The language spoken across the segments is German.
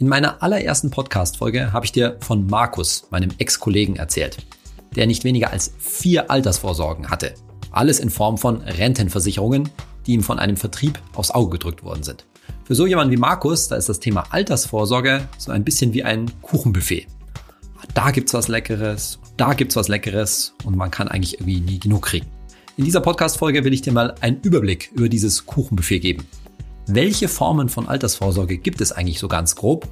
In meiner allerersten Podcast-Folge habe ich dir von Markus, meinem Ex-Kollegen, erzählt, der nicht weniger als vier Altersvorsorgen hatte. Alles in Form von Rentenversicherungen, die ihm von einem Vertrieb aufs Auge gedrückt worden sind. Für so jemanden wie Markus, da ist das Thema Altersvorsorge so ein bisschen wie ein Kuchenbuffet. Da gibt's was Leckeres, da gibt's was Leckeres und man kann eigentlich irgendwie nie genug kriegen. In dieser Podcast-Folge will ich dir mal einen Überblick über dieses Kuchenbuffet geben. Welche Formen von Altersvorsorge gibt es eigentlich so ganz grob?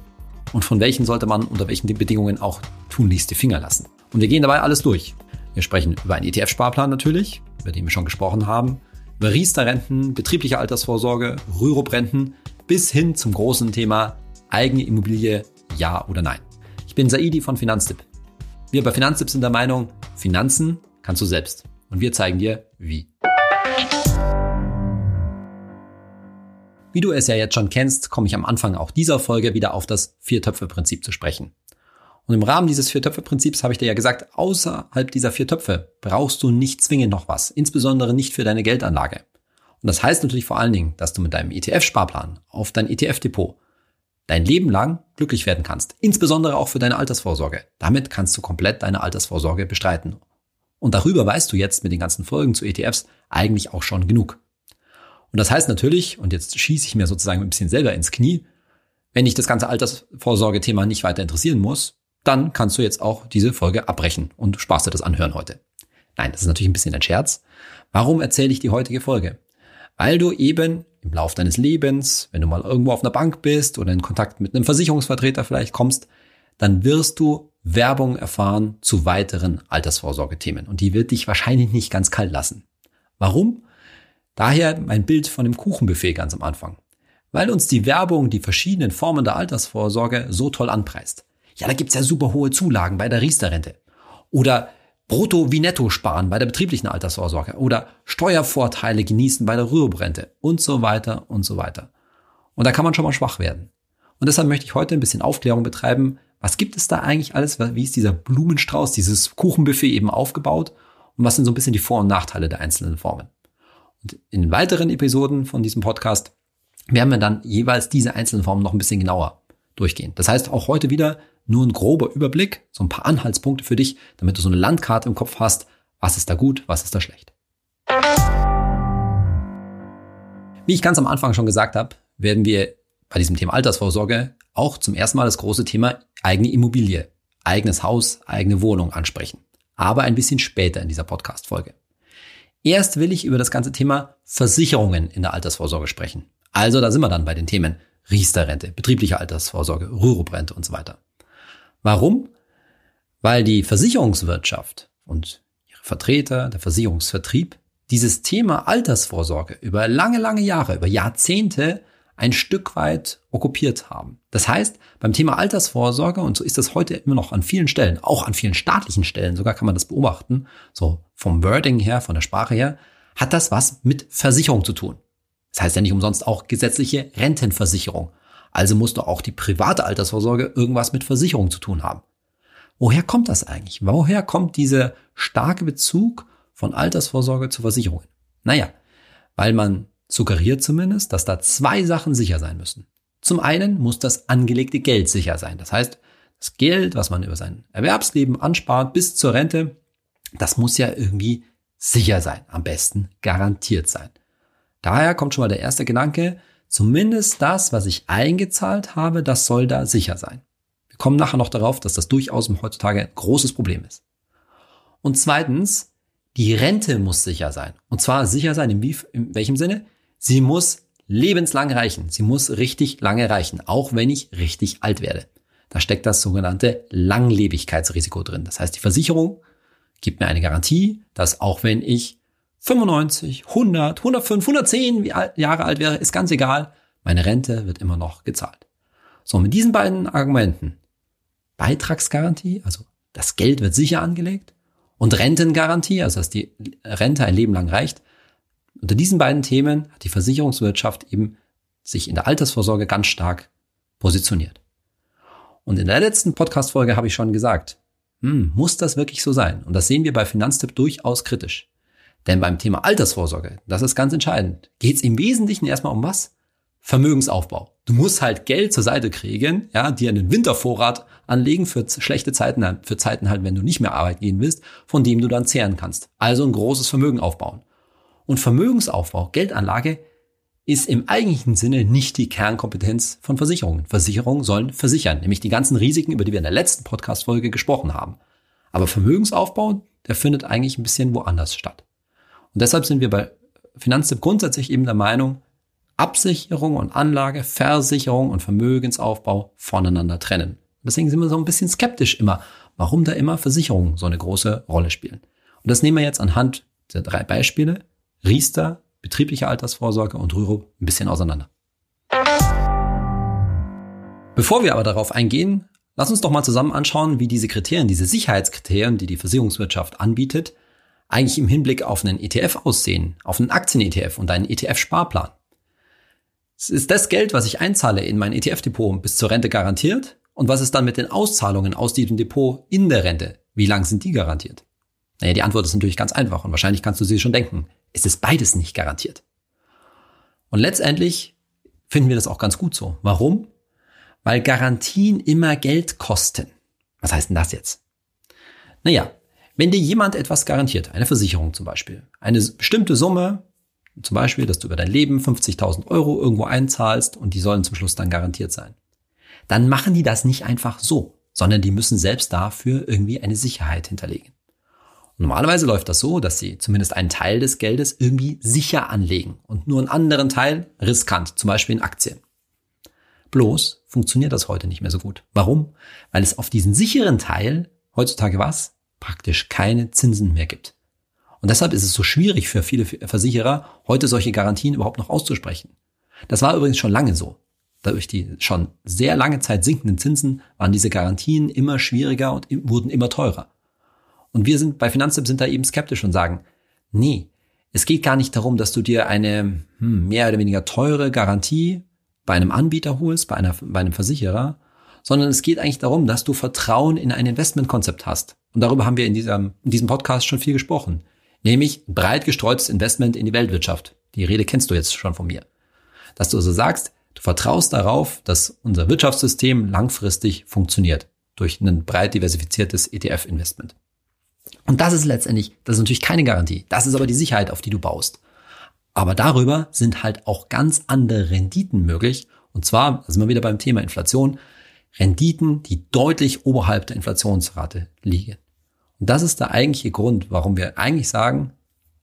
Und von welchen sollte man unter welchen Bedingungen auch tunlichst die Finger lassen? Und wir gehen dabei alles durch. Wir sprechen über einen ETF-Sparplan natürlich, über den wir schon gesprochen haben, über Riester-Renten, betriebliche Altersvorsorge, Rürup-Renten, bis hin zum großen Thema eigene Immobilie, ja oder nein. Ich bin Saidi von Finanztipp. Wir bei Finanztipp sind der Meinung, Finanzen kannst du selbst. Und wir zeigen dir, wie. Wie du es ja jetzt schon kennst, komme ich am Anfang auch dieser Folge wieder auf das Vier-Töpfe-Prinzip zu sprechen. Und im Rahmen dieses Vier-Töpfe-Prinzips habe ich dir ja gesagt, außerhalb dieser vier Töpfe brauchst du nicht zwingend noch was, insbesondere nicht für deine Geldanlage. Und das heißt natürlich vor allen Dingen, dass du mit deinem ETF-Sparplan auf dein ETF-Depot dein Leben lang glücklich werden kannst, insbesondere auch für deine Altersvorsorge. Damit kannst du komplett deine Altersvorsorge bestreiten. Und darüber weißt du jetzt mit den ganzen Folgen zu ETFs eigentlich auch schon genug. Und das heißt natürlich, und jetzt schieße ich mir sozusagen ein bisschen selber ins Knie, wenn dich das ganze Altersvorsorge-Thema nicht weiter interessieren muss, dann kannst du jetzt auch diese Folge abbrechen und sparst dir das anhören heute. Nein, das ist natürlich ein bisschen ein Scherz. Warum erzähle ich die heutige Folge? Weil du eben im Lauf deines Lebens, wenn du mal irgendwo auf einer Bank bist oder in Kontakt mit einem Versicherungsvertreter vielleicht kommst, dann wirst du Werbung erfahren zu weiteren Altersvorsorgethemen. Und die wird dich wahrscheinlich nicht ganz kalt lassen. Warum? Daher mein Bild von dem Kuchenbuffet ganz am Anfang. Weil uns die Werbung die verschiedenen Formen der Altersvorsorge so toll anpreist. Ja, da gibt's ja super hohe Zulagen bei der Riester-Rente. Oder Brutto wie Netto sparen bei der betrieblichen Altersvorsorge. Oder Steuervorteile genießen bei der Rüruprente. Und so weiter und so weiter. Und da kann man schon mal schwach werden. Und deshalb möchte ich heute ein bisschen Aufklärung betreiben. Was gibt es da eigentlich alles? Wie ist dieser Blumenstrauß, dieses Kuchenbuffet eben aufgebaut? Und was sind so ein bisschen die Vor- und Nachteile der einzelnen Formen? Und in weiteren Episoden von diesem Podcast werden wir dann jeweils diese einzelnen Formen noch ein bisschen genauer durchgehen. Das heißt, auch heute wieder nur ein grober Überblick, so ein paar Anhaltspunkte für dich, damit du so eine Landkarte im Kopf hast, was ist da gut, was ist da schlecht. Wie ich ganz am Anfang schon gesagt habe, werden wir bei diesem Thema Altersvorsorge auch zum ersten Mal das große Thema eigene Immobilie, eigenes Haus, eigene Wohnung ansprechen. Aber ein bisschen später in dieser Podcast-Folge. Erst will ich über das ganze Thema Versicherungen in der Altersvorsorge sprechen. Also da sind wir dann bei den Themen Riester-Rente, betriebliche Altersvorsorge, Rürup-Rente und so weiter. Warum? Weil die Versicherungswirtschaft und ihre Vertreter, der Versicherungsvertrieb, dieses Thema Altersvorsorge über lange, lange Jahre, über Jahrzehnte ein Stück weit okkupiert haben. Das heißt, beim Thema Altersvorsorge, und so ist das heute immer noch an vielen Stellen, auch an vielen staatlichen Stellen, sogar kann man das beobachten, so vom Wording her, von der Sprache her, hat das was mit Versicherung zu tun. Das heißt ja nicht umsonst auch gesetzliche Rentenversicherung. Also muss doch auch die private Altersvorsorge irgendwas mit Versicherung zu tun haben. Woher kommt das eigentlich? Woher kommt dieser starke Bezug von Altersvorsorge zu Versicherungen? Naja, weil man suggeriert zumindest, dass da zwei Sachen sicher sein müssen. Zum einen muss das angelegte Geld sicher sein. Das heißt, das Geld, was man über sein Erwerbsleben anspart bis zur Rente, das muss ja irgendwie sicher sein. Am besten garantiert sein. Daher kommt schon mal der erste Gedanke, zumindest das, was ich eingezahlt habe, das soll da sicher sein. Wir kommen nachher noch darauf, dass das durchaus heutzutage ein großes Problem ist. Und zweitens, die Rente muss sicher sein. Und zwar sicher sein in, wie, in welchem Sinne? Sie muss lebenslang reichen. Sie muss richtig lange reichen, auch wenn ich richtig alt werde. Da steckt das sogenannte Langlebigkeitsrisiko drin. Das heißt, die Versicherung gibt mir eine Garantie, dass auch wenn ich 95, 100, 105, 110 Jahre alt wäre, ist ganz egal, meine Rente wird immer noch gezahlt. So, mit diesen beiden Argumenten, Beitragsgarantie, also das Geld wird sicher angelegt, und Rentengarantie, also dass die Rente ein Leben lang reicht, unter diesen beiden Themen hat die Versicherungswirtschaft eben sich in der Altersvorsorge ganz stark positioniert. Und in der letzten Podcast-Folge habe ich schon gesagt, hm, muss das wirklich so sein? Und das sehen wir bei Finanztipp durchaus kritisch. Denn beim Thema Altersvorsorge, das ist ganz entscheidend, geht es im Wesentlichen erstmal um was? Vermögensaufbau. Du musst halt Geld zur Seite kriegen, ja, dir einen Wintervorrat anlegen für schlechte Zeiten, für Zeiten halt, wenn du nicht mehr arbeiten gehen willst, von dem du dann zehren kannst. Also ein großes Vermögen aufbauen. Und Vermögensaufbau, Geldanlage ist im eigentlichen Sinne nicht die Kernkompetenz von Versicherungen. Versicherungen sollen versichern, nämlich die ganzen Risiken, über die wir in der letzten Podcast-Folge gesprochen haben. Aber Vermögensaufbau, der findet eigentlich ein bisschen woanders statt. Und deshalb sind wir bei Finanztipp grundsätzlich eben der Meinung, Absicherung und Anlage, Versicherung und Vermögensaufbau voneinander trennen. Deswegen sind wir so ein bisschen skeptisch immer, warum da immer Versicherungen so eine große Rolle spielen. Und das nehmen wir jetzt anhand der drei Beispiele, Riester, betriebliche Altersvorsorge und Rürup ein bisschen auseinander. Bevor wir aber darauf eingehen, lass uns doch mal zusammen anschauen, wie diese Kriterien, diese Sicherheitskriterien, die die Versicherungswirtschaft anbietet, eigentlich im Hinblick auf einen ETF aussehen, auf einen Aktien-ETF und einen ETF-Sparplan. Ist das Geld, was ich einzahle in mein ETF-Depot bis zur Rente garantiert? Und was ist dann mit den Auszahlungen aus diesem Depot in der Rente? Wie lang sind die garantiert? Naja, die Antwort ist natürlich ganz einfach und wahrscheinlich kannst du sie schon denken. Es ist beides nicht garantiert. Und letztendlich finden wir das auch ganz gut so. Warum? Weil Garantien immer Geld kosten. Was heißt denn das jetzt? Naja, wenn dir jemand etwas garantiert, eine Versicherung zum Beispiel, eine bestimmte Summe, zum Beispiel, dass du über dein Leben 50.000 Euro irgendwo einzahlst und die sollen zum Schluss dann garantiert sein dann machen die das nicht einfach so, sondern die müssen selbst dafür irgendwie eine Sicherheit hinterlegen. Normalerweise läuft das so, dass sie zumindest einen Teil des Geldes irgendwie sicher anlegen und nur einen anderen Teil riskant, zum Beispiel in Aktien. Bloß funktioniert das heute nicht mehr so gut. Warum? Weil es auf diesen sicheren Teil heutzutage was? Praktisch keine Zinsen mehr gibt. Und deshalb ist es so schwierig für viele Versicherer, heute solche Garantien überhaupt noch auszusprechen. Das war übrigens schon lange so durch die schon sehr lange Zeit sinkenden Zinsen waren diese Garantien immer schwieriger und wurden immer teurer. Und wir sind bei Finanztipp sind da eben skeptisch und sagen, nee, es geht gar nicht darum, dass du dir eine hm, mehr oder weniger teure Garantie bei einem Anbieter holst, bei, einer, bei einem Versicherer, sondern es geht eigentlich darum, dass du Vertrauen in ein Investmentkonzept hast. Und darüber haben wir in diesem, in diesem Podcast schon viel gesprochen. Nämlich breit gestreutes Investment in die Weltwirtschaft. Die Rede kennst du jetzt schon von mir. Dass du also sagst, Du vertraust darauf, dass unser Wirtschaftssystem langfristig funktioniert durch ein breit diversifiziertes ETF-Investment. Und das ist letztendlich, das ist natürlich keine Garantie. Das ist aber die Sicherheit, auf die du baust. Aber darüber sind halt auch ganz andere Renditen möglich. Und zwar, da sind wir wieder beim Thema Inflation, Renditen, die deutlich oberhalb der Inflationsrate liegen. Und das ist der eigentliche Grund, warum wir eigentlich sagen,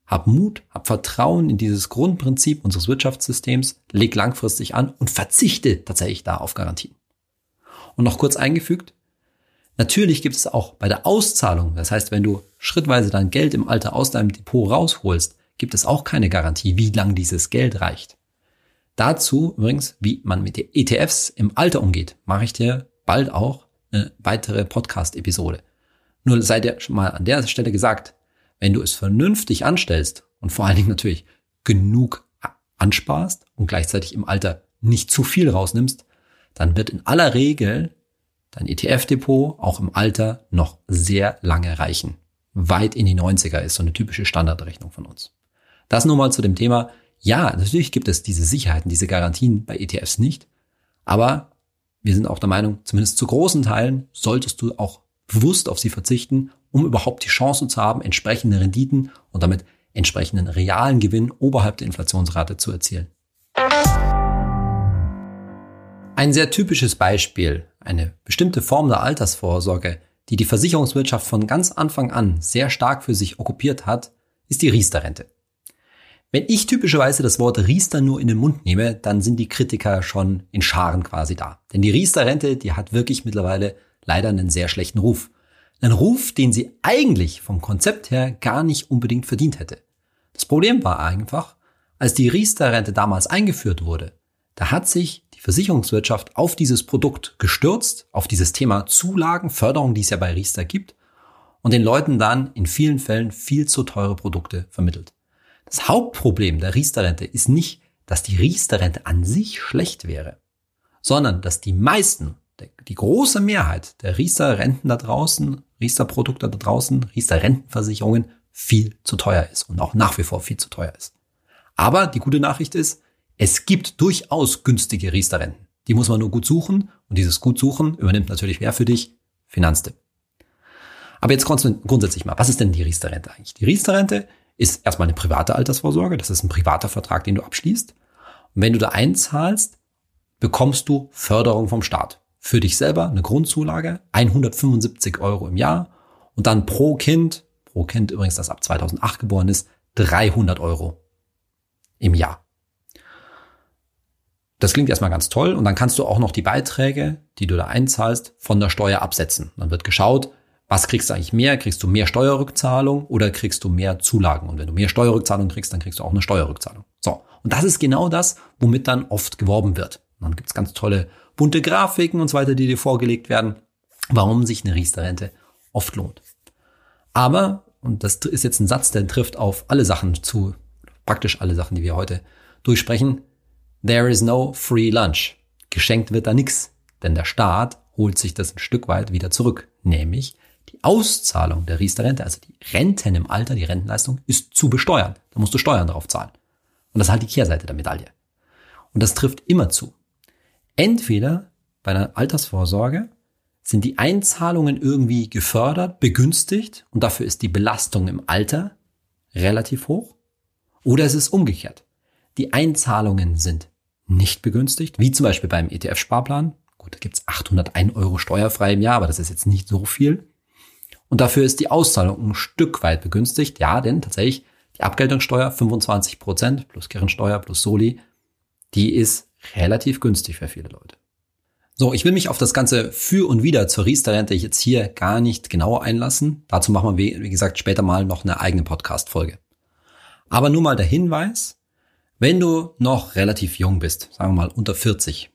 hab Mut, hab Vertrauen in dieses Grundprinzip unseres Wirtschaftssystems, leg langfristig an und verzichte tatsächlich da auf Garantien. Und noch kurz eingefügt, natürlich gibt es auch bei der Auszahlung, das heißt, wenn du schrittweise dein Geld im Alter aus deinem Depot rausholst, gibt es auch keine Garantie, wie lang dieses Geld reicht. Dazu übrigens, wie man mit ETFs im Alter umgeht, mache ich dir bald auch eine weitere Podcast-Episode. Nur sei dir schon mal an der Stelle gesagt, wenn du es vernünftig anstellst und vor allen Dingen natürlich genug ansparst und gleichzeitig im Alter nicht zu viel rausnimmst, dann wird in aller Regel dein ETF-Depot auch im Alter noch sehr lange reichen. Weit in die 90er ist so eine typische Standardrechnung von uns. Das nur mal zu dem Thema. Ja, natürlich gibt es diese Sicherheiten, diese Garantien bei ETFs nicht. Aber wir sind auch der Meinung, zumindest zu großen Teilen solltest du auch bewusst auf sie verzichten, um überhaupt die Chance zu haben, entsprechende Renditen und damit entsprechenden realen Gewinn oberhalb der Inflationsrate zu erzielen. Ein sehr typisches Beispiel, eine bestimmte Form der Altersvorsorge, die die Versicherungswirtschaft von ganz Anfang an sehr stark für sich okkupiert hat, ist die Riester-Rente. Wenn ich typischerweise das Wort Riester nur in den Mund nehme, dann sind die Kritiker schon in Scharen quasi da. Denn die Riester-Rente, die hat wirklich mittlerweile leider einen sehr schlechten Ruf. Einen Ruf, den sie eigentlich vom Konzept her gar nicht unbedingt verdient hätte. Das Problem war einfach, als die Riester-Rente damals eingeführt wurde, da hat sich Versicherungswirtschaft auf dieses Produkt gestürzt, auf dieses Thema Zulagen, Förderung, die es ja bei Riester gibt, und den Leuten dann in vielen Fällen viel zu teure Produkte vermittelt. Das Hauptproblem der Riester-Rente ist nicht, dass die Riester-Rente an sich schlecht wäre, sondern dass die meisten die große Mehrheit der Riester-Renten da draußen, Riester-Produkte da draußen, Riester-Rentenversicherungen viel zu teuer ist und auch nach wie vor viel zu teuer ist. Aber die gute Nachricht ist, Es gibt durchaus günstige Riester-Renten. Die muss man nur gut suchen und dieses gut suchen übernimmt natürlich wer für dich? Finanztipp. Aber jetzt grundsätzlich mal, was ist denn die Riester-Rente eigentlich? Die Riester-Rente ist erstmal eine private Altersvorsorge. Das ist ein privater Vertrag, den du abschließt. Und wenn du da einzahlst, bekommst du Förderung vom Staat. Für dich selber eine Grundzulage, 175 Euro im Jahr und dann pro Kind, pro Kind übrigens, das ab 2008 geboren ist, 300 Euro im Jahr. Das klingt erstmal ganz toll und dann kannst du auch noch die Beiträge, die du da einzahlst, von der Steuer absetzen. Dann wird geschaut, was kriegst du eigentlich mehr? Kriegst du mehr Steuerrückzahlung oder kriegst du mehr Zulagen? Und wenn du mehr Steuerrückzahlung kriegst, dann kriegst du auch eine Steuerrückzahlung. So. Und das ist genau das, womit dann oft geworben wird. Und dann gibt's ganz tolle bunte Grafiken und so weiter, die dir vorgelegt werden, warum sich eine Riester-Rente oft lohnt. Aber, und das ist jetzt ein Satz, der trifft auf alle Sachen zu, praktisch alle Sachen, die wir heute durchsprechen, There is no free lunch. Geschenkt wird da nix, denn der Staat holt sich das ein Stück weit wieder zurück, nämlich die Auszahlung der Riester-Rente, also die Renten im Alter, die Rentenleistung, ist zu besteuern. Da musst du Steuern drauf zahlen. Und das ist halt die Kehrseite der Medaille. Und das trifft immer zu. Entweder bei einer Altersvorsorge sind die Einzahlungen irgendwie gefördert, begünstigt und dafür ist die Belastung im Alter relativ hoch. Oder es ist umgekehrt. Die Einzahlungen sind nicht begünstigt, wie zum Beispiel beim ETF-Sparplan. Gut, da gibt's 801 Euro steuerfrei im Jahr, aber das ist jetzt nicht so viel. Und dafür ist die Auszahlung ein Stück weit begünstigt. Ja, denn tatsächlich die Abgeltungssteuer 25 Prozent plus Kirchensteuer plus Soli, die ist relativ günstig für viele Leute. So, ich will mich auf das Ganze für und wieder zur Riester-Rente jetzt hier gar nicht genauer einlassen. Dazu machen wir, wie gesagt, später mal noch eine eigene Podcast-Folge. Aber nur mal der Hinweis, wenn du noch relativ jung bist, sagen wir mal unter 40,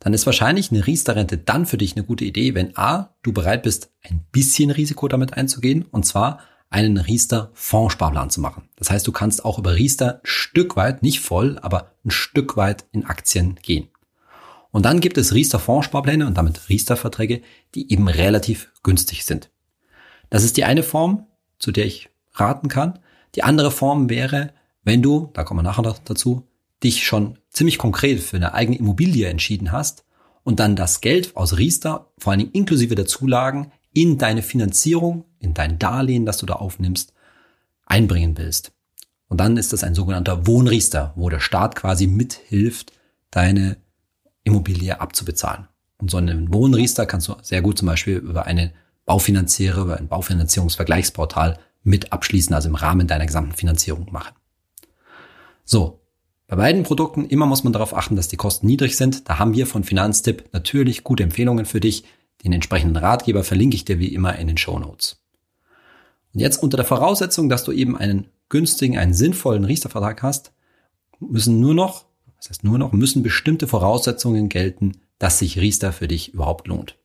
dann ist wahrscheinlich eine Riester-Rente dann für dich eine gute Idee, wenn A, du bereit bist, ein bisschen Risiko damit einzugehen, und zwar einen Riester-Fondssparplan zu machen. Das heißt, du kannst auch über Riester ein Stück weit, nicht voll, aber ein Stück weit in Aktien gehen. Und dann gibt es Riester-Fondssparpläne und damit Riester-Verträge, die eben relativ günstig sind. Das ist die eine Form, zu der ich raten kann. Die andere Form wäre, wenn du, da kommen wir nachher noch dazu, dich schon ziemlich konkret für eine eigene Immobilie entschieden hast und dann das Geld aus Riester, vor allen Dingen inklusive der Zulagen, in deine Finanzierung, in dein Darlehen, das du da aufnimmst, einbringen willst. Und dann ist das ein sogenannter Wohnriester, wo der Staat quasi mithilft, deine Immobilie abzubezahlen. Und so einen Wohnriester kannst du sehr gut zum Beispiel über eine Baufinanziere, über ein Baufinanzierungsvergleichsportal mit abschließen, also im Rahmen deiner gesamten Finanzierung machen. So, bei beiden Produkten immer muss man darauf achten, dass die Kosten niedrig sind. Da haben wir von Finanztipp natürlich gute Empfehlungen für dich. Den entsprechenden Ratgeber verlinke ich dir wie immer in den Show Notes. Und jetzt unter der Voraussetzung, dass du eben einen günstigen, einen sinnvollen Riester-Vertrag hast, müssen nur noch, was heißt nur noch, müssen bestimmte Voraussetzungen gelten, dass sich Riester für dich überhaupt lohnt.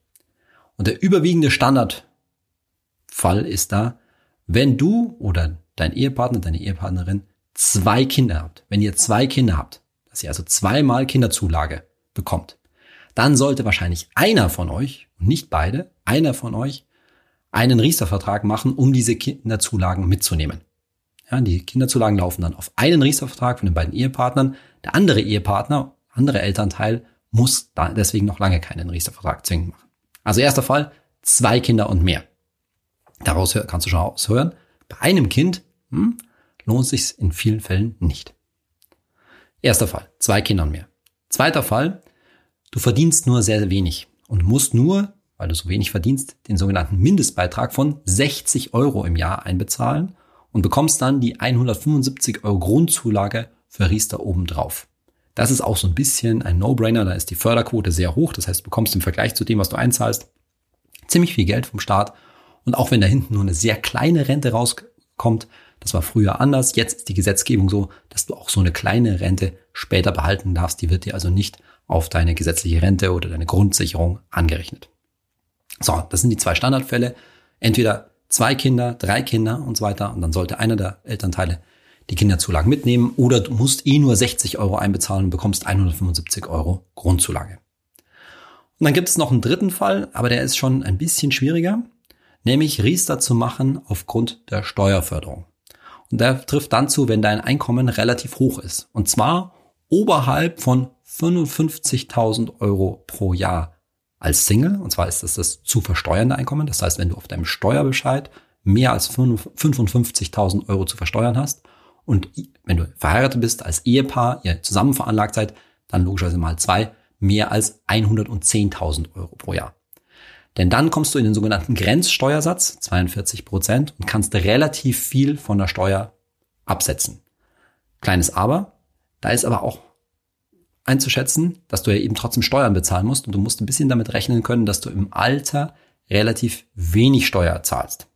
Und der überwiegende Standardfall ist da, wenn du oder dein Ehepartner, deine Ehepartnerin zwei Kinder habt, wenn ihr zwei Kinder habt, dass ihr also zweimal Kinderzulage bekommt, dann sollte wahrscheinlich einer von euch, nicht beide, einer von euch einen Riester-Vertrag machen, um diese Kinderzulagen mitzunehmen. Ja, die Kinderzulagen laufen dann auf einen Riester-Vertrag von den beiden Ehepartnern. Der andere Ehepartner, andere Elternteil, muss da deswegen noch lange keinen Riester-Vertrag zwingend machen. Also erster Fall, zwei Kinder und mehr. Daraus kannst du schon aushören, bei einem Kind hm, lohnt sich in vielen Fällen nicht. Erster Fall, zwei Kinder und mehr. Zweiter Fall, du verdienst nur sehr, sehr wenig und musst nur, weil du so wenig verdienst, den sogenannten Mindestbeitrag von 60 Euro im Jahr einbezahlen und bekommst dann die 175 Euro Grundzulage für Riester obendrauf. Das ist auch so ein bisschen ein No-Brainer, da ist die Förderquote sehr hoch, das heißt, du bekommst im Vergleich zu dem, was du einzahlst, ziemlich viel Geld vom Staat und auch wenn da hinten nur eine sehr kleine Rente rauskommt, das war früher anders. Jetzt ist die Gesetzgebung so, dass du auch so eine kleine Rente später behalten darfst. Die wird dir also nicht auf deine gesetzliche Rente oder deine Grundsicherung angerechnet. So, das sind die zwei Standardfälle. Entweder zwei Kinder, drei Kinder und so weiter. Und dann sollte einer der Elternteile die Kinderzulagen mitnehmen oder du musst eh nur 60 Euro einbezahlen und bekommst 175 Euro Grundzulage. Und dann gibt es noch einen dritten Fall, aber der ist schon ein bisschen schwieriger, nämlich Riester zu machen aufgrund der Steuerförderung. Und der trifft dann zu, wenn dein Einkommen relativ hoch ist. Und zwar oberhalb von 55.000 Euro pro Jahr als Single. Und zwar ist das das zu versteuernde Einkommen. Das heißt, wenn du auf deinem Steuerbescheid mehr als 55.000 Euro zu versteuern hast und wenn du verheiratet bist als Ehepaar, ihr zusammen veranlagt seid, dann logischerweise mal zwei, mehr als 110.000 Euro pro Jahr. Denn dann kommst du in den sogenannten Grenzsteuersatz, 42 Prozent, und kannst relativ viel von der Steuer absetzen. Kleines Aber, da ist aber auch einzuschätzen, dass du ja eben trotzdem Steuern bezahlen musst und du musst ein bisschen damit rechnen können, dass du im Alter relativ wenig Steuer zahlst.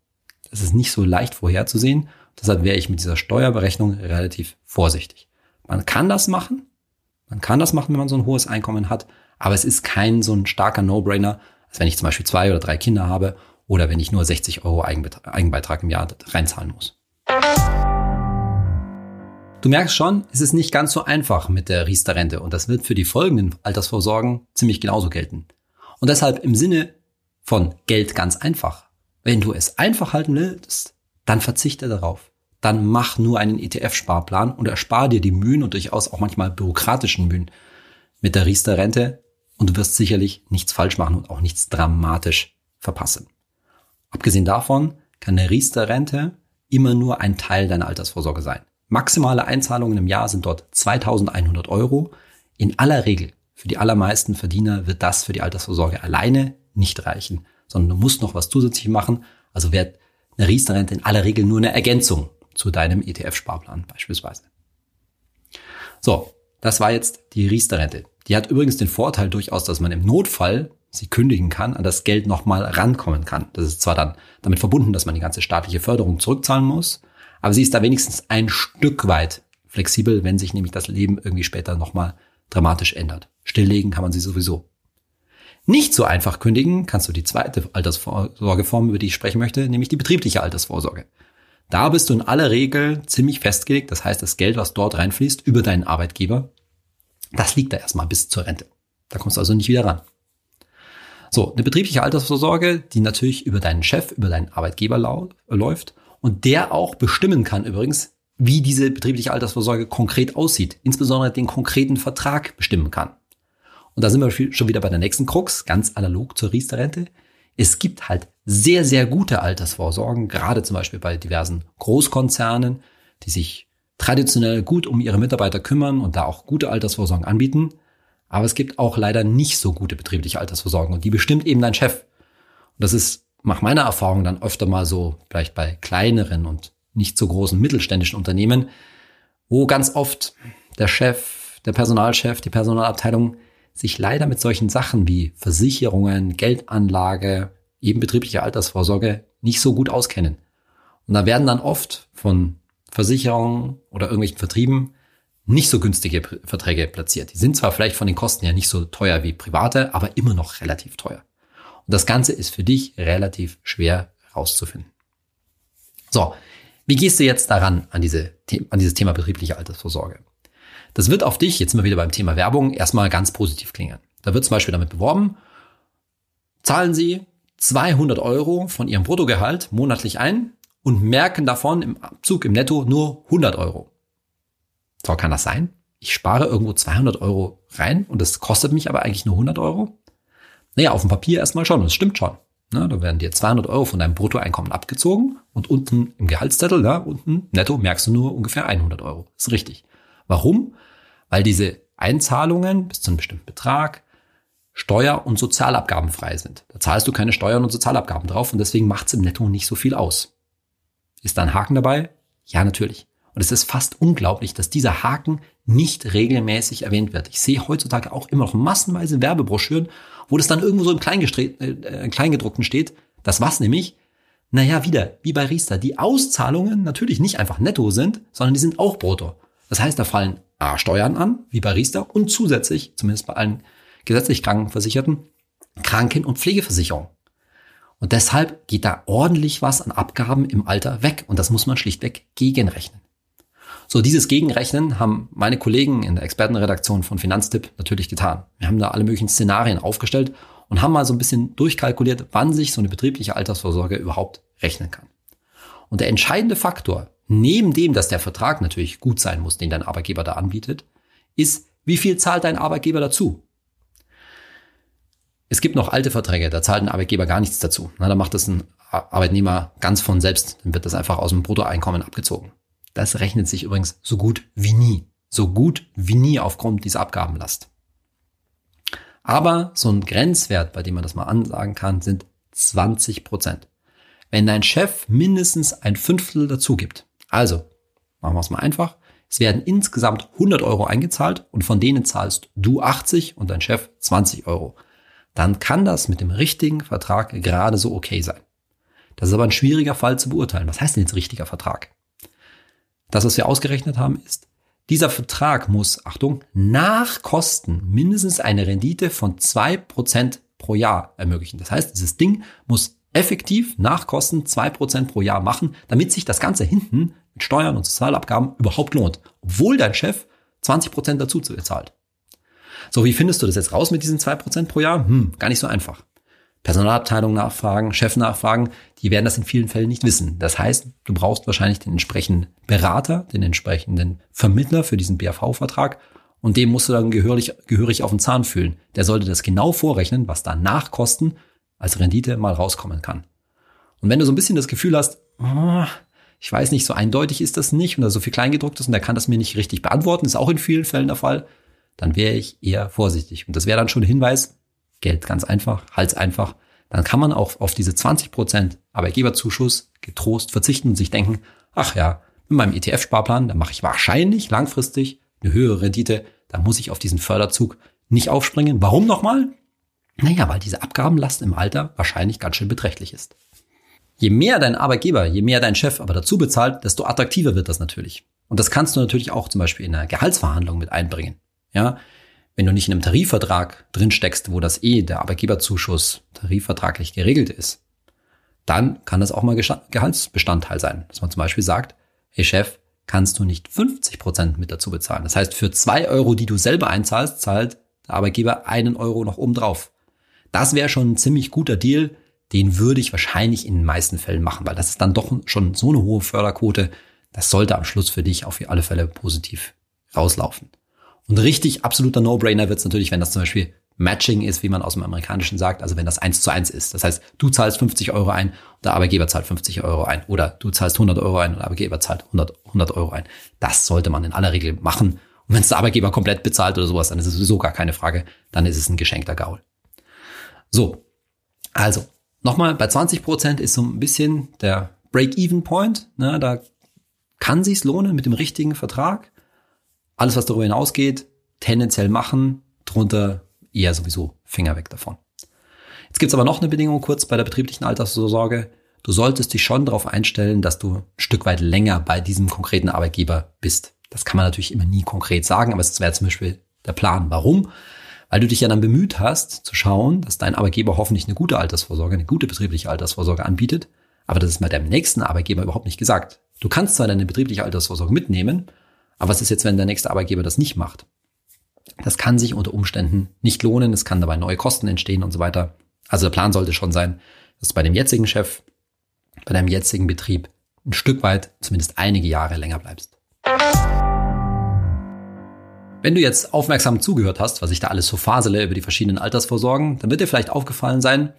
Das ist nicht so leicht vorherzusehen. Deshalb wäre ich mit dieser Steuerberechnung relativ vorsichtig. Man kann das machen. Man kann das machen, wenn man so ein hohes Einkommen hat. Aber es ist kein so ein starker No-Brainer, als wenn ich zum Beispiel zwei oder drei Kinder habe oder wenn ich nur 60 Euro Eigenbeitrag im Jahr reinzahlen muss. Du merkst schon, es ist nicht ganz so einfach mit der Riester-Rente und das wird für die folgenden Altersvorsorgen ziemlich genauso gelten. Und deshalb im Sinne von Geld ganz einfach. Wenn du es einfach halten willst, dann verzichte darauf. Dann mach nur einen ETF-Sparplan und erspar dir die Mühen und durchaus auch manchmal bürokratischen Mühen mit der Riester-Rente und du wirst sicherlich nichts falsch machen und auch nichts dramatisch verpassen. Abgesehen davon kann eine Riester-Rente immer nur ein Teil deiner Altersvorsorge sein. Maximale Einzahlungen im Jahr sind dort 2100 Euro. In aller Regel, für die allermeisten Verdiener wird das für die Altersvorsorge alleine nicht reichen, sondern du musst noch was zusätzlich machen. Also wird eine Riester-Rente in aller Regel nur eine Ergänzung zu deinem ETF-Sparplan beispielsweise. So, das war jetzt die Riester-Rente. Die hat übrigens den Vorteil durchaus, dass man im Notfall sie kündigen kann, an das Geld nochmal rankommen kann. Das ist zwar dann damit verbunden, dass man die ganze staatliche Förderung zurückzahlen muss, aber sie ist da wenigstens ein Stück weit flexibel, wenn sich nämlich das Leben irgendwie später nochmal dramatisch ändert. Stilllegen kann man sie sowieso. Nicht so einfach kündigen kannst du die zweite Altersvorsorgeform, über die ich sprechen möchte, nämlich die betriebliche Altersvorsorge. Da bist du in aller Regel ziemlich festgelegt. Das heißt, das Geld, was dort reinfließt, über deinen Arbeitgeber, das liegt da erstmal bis zur Rente. Da kommst du also nicht wieder ran. So, eine betriebliche Altersvorsorge, die natürlich über deinen Chef, über deinen Arbeitgeber läuft und der auch bestimmen kann übrigens, wie diese betriebliche Altersvorsorge konkret aussieht, insbesondere den konkreten Vertrag bestimmen kann. Und da sind wir schon wieder bei der nächsten Krux, ganz analog zur Riester-Rente. Es gibt halt sehr, sehr gute Altersvorsorgen, gerade zum Beispiel bei diversen Großkonzernen, die sich traditionell gut um ihre Mitarbeiter kümmern und da auch gute Altersvorsorgen anbieten. Aber es gibt auch leider nicht so gute betriebliche Altersvorsorgen und die bestimmt eben dein Chef. Und das ist nach meiner Erfahrung dann öfter mal so, vielleicht bei kleineren und nicht so großen mittelständischen Unternehmen, wo ganz oft der Chef, der Personalchef, die Personalabteilung sich leider mit solchen Sachen wie Versicherungen, Geldanlage, eben betriebliche Altersvorsorge nicht so gut auskennen. Und da werden dann oft von Versicherungen oder irgendwelchen Vertrieben nicht so günstige Verträge platziert. Die sind zwar vielleicht von den Kosten her nicht so teuer wie private, aber immer noch relativ teuer. Und das Ganze ist für dich relativ schwer herauszufinden. So, wie gehst du jetzt daran an, diese, an dieses Thema betriebliche Altersvorsorge? Das wird auf dich, jetzt sind wir wieder beim Thema Werbung, erstmal ganz positiv klingen. Da wird zum Beispiel damit beworben, zahlen Sie 200 Euro von Ihrem Bruttogehalt monatlich ein und merken davon im Abzug im Netto nur 100 Euro. So kann das sein? Ich spare irgendwo 200 Euro rein und das kostet mich aber eigentlich nur 100 Euro? Naja, auf dem Papier erstmal schon, das stimmt schon. Ne, da werden dir 200 Euro von deinem Bruttoeinkommen abgezogen und unten im Gehaltszettel, ja, unten netto merkst du nur ungefähr 100 Euro. Ist richtig. Warum? Weil diese Einzahlungen bis zu einem bestimmten Betrag Steuer- und Sozialabgabenfrei sind. Da zahlst du keine Steuern und Sozialabgaben drauf und deswegen macht es im Netto nicht so viel aus. Ist da ein Haken dabei? Ja, natürlich. Und es ist fast unglaublich, dass dieser Haken nicht regelmäßig erwähnt wird. Ich sehe heutzutage auch immer noch massenweise Werbebroschüren, wo das dann irgendwo so im äh, Kleingedruckten steht. Das was nämlich? Naja, wieder, wie bei Riester, die Auszahlungen natürlich nicht einfach netto sind, sondern die sind auch brutto. Das heißt, da fallen A, Steuern an, wie bei Riester, und zusätzlich, zumindest bei allen gesetzlich Krankenversicherten, Kranken- und Pflegeversicherung. Und deshalb geht da ordentlich was an Abgaben im Alter weg. Und das muss man schlichtweg gegenrechnen. So, dieses Gegenrechnen haben meine Kollegen in der Expertenredaktion von Finanztipp natürlich getan. Wir haben da alle möglichen Szenarien aufgestellt und haben mal so ein bisschen durchkalkuliert, wann sich so eine betriebliche Altersvorsorge überhaupt rechnen kann. Und der entscheidende Faktor, neben dem, dass der Vertrag natürlich gut sein muss, den dein Arbeitgeber da anbietet, ist, wie viel zahlt dein Arbeitgeber dazu? Es gibt noch alte Verträge, da zahlt ein Arbeitgeber gar nichts dazu. Na, da macht das ein Arbeitnehmer ganz von selbst, dann wird das einfach aus dem Bruttoeinkommen abgezogen. Das rechnet sich übrigens so gut wie nie. So gut wie nie aufgrund dieser Abgabenlast. Aber so ein Grenzwert, bei dem man das mal ansagen kann, sind 20 Prozent. Wenn dein Chef mindestens ein Fünftel dazu gibt, also machen wir es mal einfach, es werden insgesamt 100 Euro eingezahlt und von denen zahlst du 80 und dein Chef 20 Euro, dann kann das mit dem richtigen Vertrag gerade so okay sein. Das ist aber ein schwieriger Fall zu beurteilen. Was heißt denn jetzt richtiger Vertrag? Das, was wir ausgerechnet haben, ist, dieser Vertrag muss, Achtung, nach Kosten mindestens eine Rendite von zwei Prozent pro Jahr ermöglichen. Das heißt, dieses Ding muss effektiv nach Kosten zwei Prozent pro Jahr machen, damit sich das Ganze hinten mit Steuern und Sozialabgaben überhaupt lohnt, obwohl dein Chef 20 Prozent dazu zahlt. So, wie findest du das jetzt raus mit diesen zwei Prozent pro Jahr? Hm, gar nicht so einfach. Personalabteilung nachfragen, Chef nachfragen, die werden das in vielen Fällen nicht wissen. Das heißt, du brauchst wahrscheinlich den entsprechenden Berater, den entsprechenden Vermittler für diesen BAV-Vertrag und dem musst du dann gehörig, gehörig auf den Zahn fühlen. Der sollte das genau vorrechnen, was da Nachkosten als Rendite mal rauskommen kann. Und wenn du so ein bisschen das Gefühl hast, oh, ich weiß nicht, so eindeutig ist das nicht und da so viel Kleingedruckt ist und der kann das mir nicht richtig beantworten, ist auch in vielen Fällen der Fall, dann wäre ich eher vorsichtig. Und das wäre dann schon ein Hinweis, Geld ganz einfach, Hals einfach, dann kann man auch auf diese 20% Arbeitgeberzuschuss getrost verzichten und sich denken, ach ja, mit meinem ETF-Sparplan, da mache ich wahrscheinlich langfristig eine höhere Rendite, da muss ich auf diesen Förderzug nicht aufspringen. Warum nochmal? Naja, weil diese Abgabenlast im Alter wahrscheinlich ganz schön beträchtlich ist. Je mehr dein Arbeitgeber, je mehr dein Chef aber dazu bezahlt, desto attraktiver wird das natürlich. Und das kannst du natürlich auch zum Beispiel in einer Gehaltsverhandlung mit einbringen. Ja, wenn du nicht in einem Tarifvertrag drin steckst, wo das eh der Arbeitgeberzuschuss tarifvertraglich geregelt ist, dann kann das auch mal Gehaltsbestandteil sein. Dass man zum Beispiel sagt, hey Chef, kannst du nicht 50 Prozent mit dazu bezahlen. Das heißt, für zwei Euro, die du selber einzahlst, zahlt der Arbeitgeber einen Euro noch oben drauf. Das wäre schon ein ziemlich guter Deal. Den würde ich wahrscheinlich in den meisten Fällen machen, weil das ist dann doch schon so eine hohe Förderquote. Das sollte am Schluss für dich auf alle Fälle positiv rauslaufen. Und richtig absoluter No-Brainer wird es natürlich, wenn das zum Beispiel Matching ist, wie man aus dem Amerikanischen sagt, also wenn das eins zu eins ist. Das heißt, du zahlst 50 Euro ein und der Arbeitgeber zahlt 50 Euro ein. Oder du zahlst 100 Euro ein und der Arbeitgeber zahlt 100, 100 Euro ein. Das sollte man in aller Regel machen. Und wenn es der Arbeitgeber komplett bezahlt oder sowas, dann ist es sowieso gar keine Frage. Dann ist es ein geschenkter Gaul. So, also nochmal, bei 20 Prozent ist so ein bisschen der Break-Even-Point. Ne, da kann sich's lohnen mit dem richtigen Vertrag. Alles, was darüber hinausgeht, tendenziell machen, drunter eher sowieso Finger weg davon. Jetzt gibt's aber noch eine Bedingung kurz bei der betrieblichen Altersvorsorge. Du solltest dich schon darauf einstellen, dass du ein Stück weit länger bei diesem konkreten Arbeitgeber bist. Das kann man natürlich immer nie konkret sagen, aber es wäre zum Beispiel der Plan. Warum? Weil du dich ja dann bemüht hast, zu schauen, dass dein Arbeitgeber hoffentlich eine gute Altersvorsorge, eine gute betriebliche Altersvorsorge anbietet. Aber das ist bei deinem nächsten Arbeitgeber überhaupt nicht gesagt. Du kannst zwar deine betriebliche Altersvorsorge mitnehmen, aber was ist jetzt, wenn der nächste Arbeitgeber das nicht macht? Das kann sich unter Umständen nicht lohnen, es kann dabei neue Kosten entstehen und so weiter. Also der Plan sollte schon sein, dass du bei dem jetzigen Chef, bei deinem jetzigen Betrieb ein Stück weit, zumindest einige Jahre länger bleibst. Wenn du jetzt aufmerksam zugehört hast, was ich da alles so fasele über die verschiedenen Altersvorsorgen, dann wird dir vielleicht aufgefallen sein,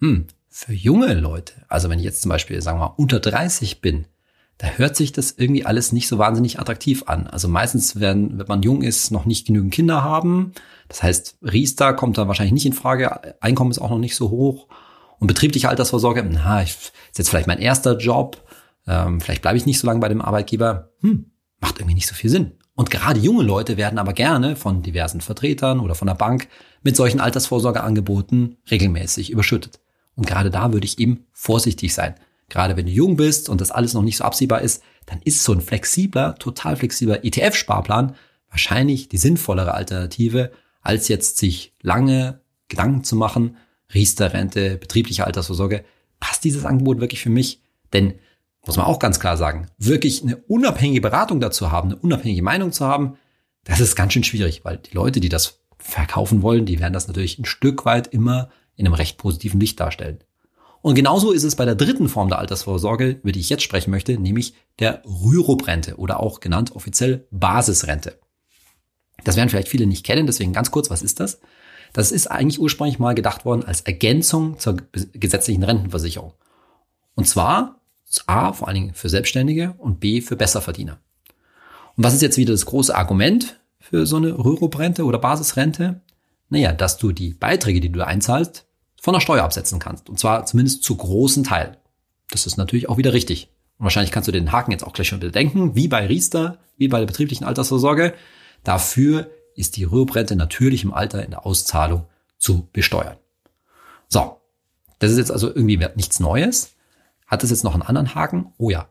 hm, für junge Leute, also wenn ich jetzt zum Beispiel, sagen wir mal, unter 30 bin, da hört sich das irgendwie alles nicht so wahnsinnig attraktiv an. Also meistens werden, wenn man jung ist, noch nicht genügend Kinder haben. Das heißt, Riester kommt da wahrscheinlich nicht in Frage. Einkommen ist auch noch nicht so hoch. Und betriebliche Altersvorsorge, na, ich, ist jetzt vielleicht mein erster Job. Ähm, vielleicht bleibe ich nicht so lange bei dem Arbeitgeber. Hm, macht irgendwie nicht so viel Sinn. Und gerade junge Leute werden aber gerne von diversen Vertretern oder von der Bank mit solchen Altersvorsorgeangeboten regelmäßig überschüttet. Und gerade da würde ich eben vorsichtig sein. Gerade wenn du jung bist und das alles noch nicht so absehbar ist, dann ist so ein flexibler, total flexibler ETF-Sparplan wahrscheinlich die sinnvollere Alternative, als jetzt sich lange Gedanken zu machen, Riester-Rente, betriebliche Altersvorsorge. Passt dieses Angebot wirklich für mich? Denn, muss man auch ganz klar sagen, wirklich eine unabhängige Beratung dazu haben, eine unabhängige Meinung zu haben, das ist ganz schön schwierig, weil die Leute, die das verkaufen wollen, die werden das natürlich ein Stück weit immer in einem recht positiven Licht darstellen. Und genauso ist es bei der dritten Form der Altersvorsorge, über die ich jetzt sprechen möchte, nämlich der Rürup-Rente oder auch genannt offiziell Basisrente. Das werden vielleicht viele nicht kennen, deswegen ganz kurz, was ist das? Das ist eigentlich ursprünglich mal gedacht worden als Ergänzung zur gesetzlichen Rentenversicherung. Und zwar A, vor allen Dingen für Selbstständige und B, für Besserverdiener. Und was ist jetzt wieder das große Argument für so eine Rürup-Rente oder Basisrente? Naja, dass du die Beiträge, die du einzahlst, von der Steuer absetzen kannst. Und zwar zumindest zu großen Teil. Das ist natürlich auch wieder richtig. Und wahrscheinlich kannst du den Haken jetzt auch gleich schon bedenken, wie bei Riester, wie bei der betrieblichen Altersvorsorge. Dafür ist die Rürup-Rente natürlich im Alter in der Auszahlung zu besteuern. So, das ist jetzt also irgendwie nichts Neues. Hat es jetzt noch einen anderen Haken? Oh ja.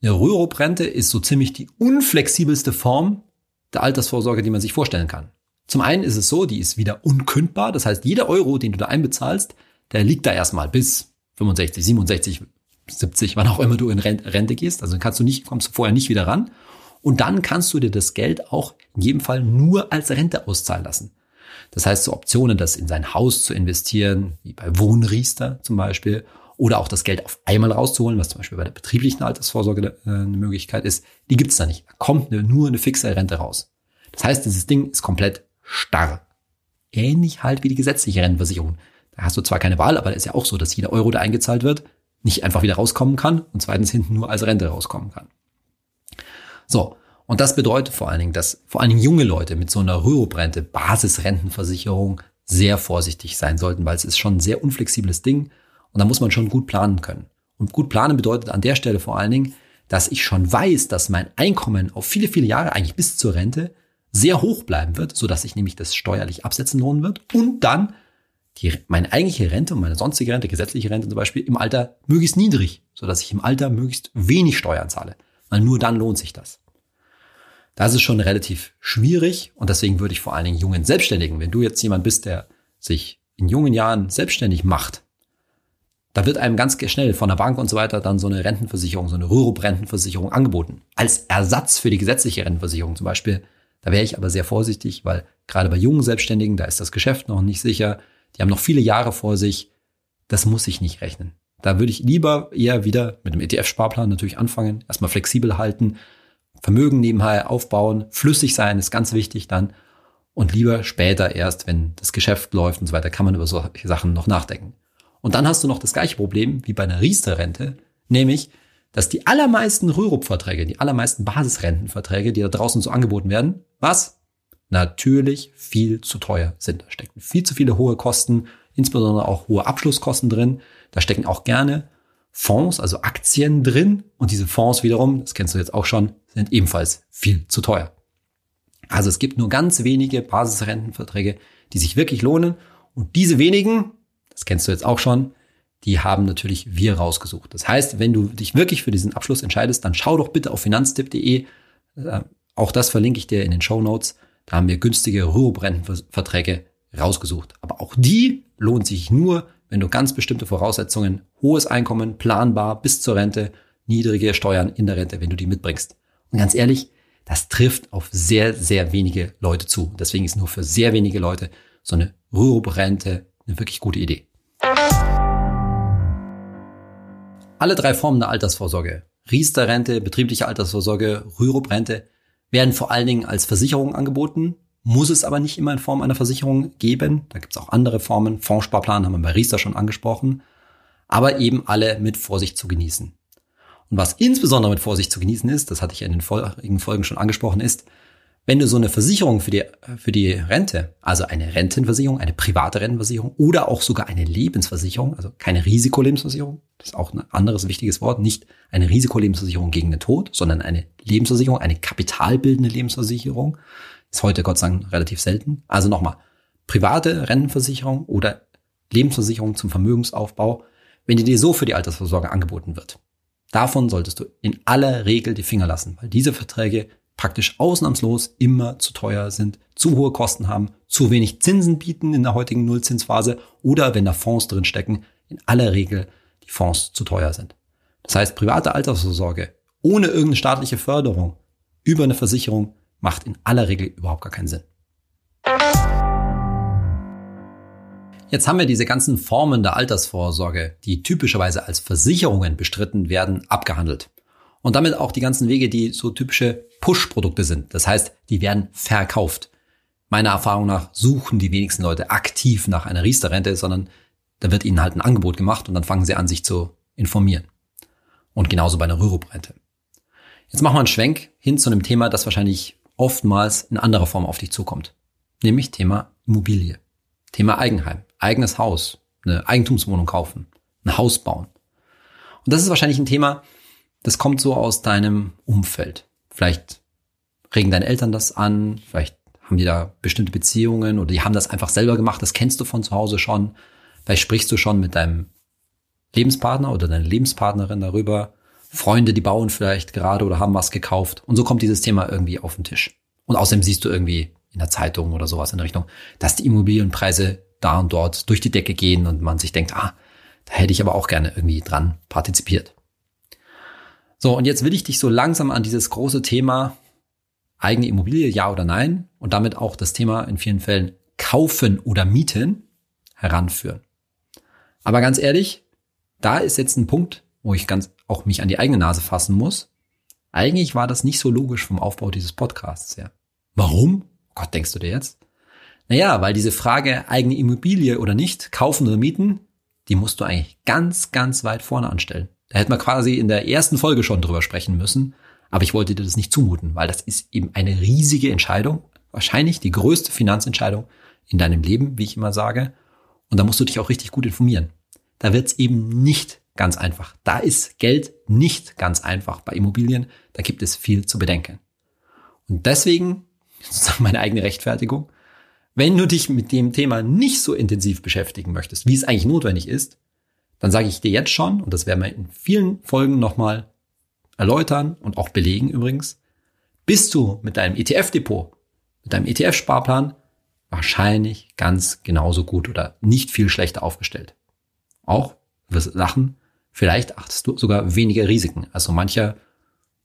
Eine Rürup-Rente ist so ziemlich die unflexibelste Form der Altersvorsorge, die man sich vorstellen kann. Zum einen ist es so, die ist wieder unkündbar. Das heißt, jeder Euro, den du da einbezahlst, der liegt da erstmal bis 65, 67, 70, wann auch immer du in Rente gehst. Also kannst du nicht, kommst du vorher nicht wieder ran. Und dann kannst du dir das Geld auch in jedem Fall nur als Rente auszahlen lassen. Das heißt, so Optionen, das in sein Haus zu investieren, wie bei Wohnriester zum Beispiel, oder auch das Geld auf einmal rauszuholen, was zum Beispiel bei der betrieblichen Altersvorsorge äh, eine Möglichkeit ist, die gibt's da nicht. Da kommt nur eine fixe Rente raus. Das heißt, dieses Ding ist komplett starr. Ähnlich halt wie die gesetzliche Rentenversicherung. Da hast du zwar keine Wahl, aber es ist ja auch so, dass jeder Euro, der eingezahlt wird, nicht einfach wieder rauskommen kann und zweitens hinten nur als Rente rauskommen kann. So. Und das bedeutet vor allen Dingen, dass vor allen Dingen junge Leute mit so einer Rürup-Rente, Basisrentenversicherung, sehr vorsichtig sein sollten, weil es ist schon ein sehr unflexibles Ding und da muss man schon gut planen können. Und gut planen bedeutet an der Stelle vor allen Dingen, dass ich schon weiß, dass mein Einkommen auf viele, viele Jahre, eigentlich bis zur Rente, sehr hoch bleiben wird, so dass sich nämlich das steuerlich absetzen lohnen wird und dann die, meine eigentliche Rente und meine sonstige Rente, gesetzliche Rente zum Beispiel, im Alter möglichst niedrig, so dass ich im Alter möglichst wenig Steuern zahle. Weil nur dann lohnt sich das. Das ist schon relativ schwierig und deswegen würde ich vor allen Dingen jungen Selbstständigen, wenn du jetzt jemand bist, der sich in jungen Jahren selbstständig macht, da wird einem ganz schnell von der Bank und so weiter dann so eine Rentenversicherung, so eine Rürup-Rentenversicherung angeboten. Als Ersatz für die gesetzliche Rentenversicherung zum Beispiel da wäre ich aber sehr vorsichtig, weil gerade bei jungen Selbstständigen, da ist das Geschäft noch nicht sicher. Die haben noch viele Jahre vor sich. Das muss ich nicht rechnen. Da würde ich lieber eher wieder mit dem ETF-Sparplan natürlich anfangen, erstmal flexibel halten, Vermögen nebenher aufbauen, flüssig sein ist ganz wichtig dann und lieber später erst, wenn das Geschäft läuft und so weiter, kann man über solche Sachen noch nachdenken. Und dann hast du noch das gleiche Problem wie bei einer Riester-Rente, nämlich dass die allermeisten Rürup-Verträge, die allermeisten Basisrentenverträge, die da draußen so angeboten werden, was? Natürlich viel zu teuer sind. Da stecken viel zu viele hohe Kosten, insbesondere auch hohe Abschlusskosten drin. Da stecken auch gerne Fonds, also Aktien drin. Und diese Fonds wiederum, das kennst du jetzt auch schon, sind ebenfalls viel zu teuer. Also es gibt nur ganz wenige Basisrentenverträge, die sich wirklich lohnen. Und diese wenigen, das kennst du jetzt auch schon, die haben natürlich wir rausgesucht. Das heißt, wenn du dich wirklich für diesen Abschluss entscheidest, dann schau doch bitte auf finanztipp.de. Äh, auch das verlinke ich dir in den Show Notes. Da haben wir günstige Ruhebrennverträge rausgesucht. Aber auch die lohnt sich nur, wenn du ganz bestimmte Voraussetzungen, hohes Einkommen, planbar bis zur Rente, niedrige Steuern in der Rente, wenn du die mitbringst. Und ganz ehrlich, das trifft auf sehr, sehr wenige Leute zu. Deswegen ist nur für sehr wenige Leute so eine Rürup-Rente eine wirklich gute Idee. Alle drei Formen der Altersvorsorge, Riester-Rente, betriebliche Altersvorsorge, Rürup-Rente, werden vor allen Dingen als Versicherung angeboten, muss es aber nicht immer in Form einer Versicherung geben. Da gibt es auch andere Formen. Fondssparplan haben wir bei Riester schon angesprochen. Aber eben alle mit Vorsicht zu genießen. Und was insbesondere mit Vorsicht zu genießen ist, das hatte ich in den vorigen Folgen schon angesprochen, ist, wenn du so eine Versicherung für die, für die Rente, also eine Rentenversicherung, eine private Rentenversicherung oder auch sogar eine Lebensversicherung, also keine Risikolebensversicherung, das ist auch ein anderes wichtiges Wort, nicht eine Risikolebensversicherung gegen den Tod, sondern eine Lebensversicherung, eine kapitalbildende Lebensversicherung, ist heute Gott sei Dank relativ selten. Also nochmal, private Rentenversicherung oder Lebensversicherung zum Vermögensaufbau, wenn die dir so für die Altersvorsorge angeboten wird. Davon solltest du in aller Regel die Finger lassen, weil diese Verträge praktisch ausnahmslos immer zu teuer sind, zu hohe Kosten haben, zu wenig Zinsen bieten in der heutigen Nullzinsphase oder wenn da Fonds drin stecken, in aller Regel die Fonds zu teuer sind. Das heißt, private Altersvorsorge ohne irgendeine staatliche Förderung über eine Versicherung macht in aller Regel überhaupt gar keinen Sinn. Jetzt haben wir diese ganzen Formen der Altersvorsorge, die typischerweise als Versicherungen bestritten werden, abgehandelt. Und damit auch die ganzen Wege, die so typische Push-Produkte sind. Das heißt, die werden verkauft. Meiner Erfahrung nach suchen die wenigsten Leute aktiv nach einer Riester-Rente, sondern da wird ihnen halt ein Angebot gemacht und dann fangen sie an, sich zu informieren. Und genauso bei einer Rürup-Rente. Jetzt machen wir einen Schwenk hin zu einem Thema, das wahrscheinlich oftmals in anderer Form auf dich zukommt. Nämlich Thema Immobilie. Thema Eigenheim. Eigenes Haus. Eine Eigentumswohnung kaufen. Ein Haus bauen. Und das ist wahrscheinlich ein Thema, das kommt so aus deinem Umfeld. Vielleicht regen deine Eltern das an, vielleicht haben die da bestimmte Beziehungen oder die haben das einfach selber gemacht, das kennst du von zu Hause schon. Vielleicht sprichst du schon mit deinem Lebenspartner oder deiner Lebenspartnerin darüber. Freunde, die bauen vielleicht gerade oder haben was gekauft. Und so kommt dieses Thema irgendwie auf den Tisch. Und außerdem siehst du irgendwie in der Zeitung oder sowas in der Richtung, dass die Immobilienpreise da und dort durch die Decke gehen und man sich denkt, ah, da hätte ich aber auch gerne irgendwie dran partizipiert. So, und jetzt will ich dich so langsam an dieses große Thema eigene Immobilie, ja oder nein, und damit auch das Thema in vielen Fällen kaufen oder mieten heranführen. Aber ganz ehrlich, da ist jetzt ein Punkt, wo ich ganz auch mich an die eigene Nase fassen muss. Eigentlich war das nicht so logisch vom Aufbau dieses Podcasts her. Warum? Oh Gott, denkst du dir jetzt? Naja, weil diese Frage eigene Immobilie oder nicht, kaufen oder mieten, die musst du eigentlich ganz, ganz weit vorne anstellen. Da hätten wir quasi in der ersten Folge schon drüber sprechen müssen. Aber ich wollte dir das nicht zumuten, weil das ist eben eine riesige Entscheidung. Wahrscheinlich die größte Finanzentscheidung in deinem Leben, wie ich immer sage. Und da musst du dich auch richtig gut informieren. Da wird's eben nicht ganz einfach. Da ist Geld nicht ganz einfach bei Immobilien. Da gibt es viel zu bedenken. Und deswegen, sozusagen meine eigene Rechtfertigung, wenn du dich mit dem Thema nicht so intensiv beschäftigen möchtest, wie es eigentlich notwendig ist, dann sage ich dir jetzt schon, und das werden wir in vielen Folgen nochmal erläutern und auch belegen übrigens, bist du mit deinem ETF-Depot, mit deinem ETF-Sparplan wahrscheinlich ganz genauso gut oder nicht viel schlechter aufgestellt. Auch, wirst lachen, vielleicht achtest du sogar weniger Risiken als so mancher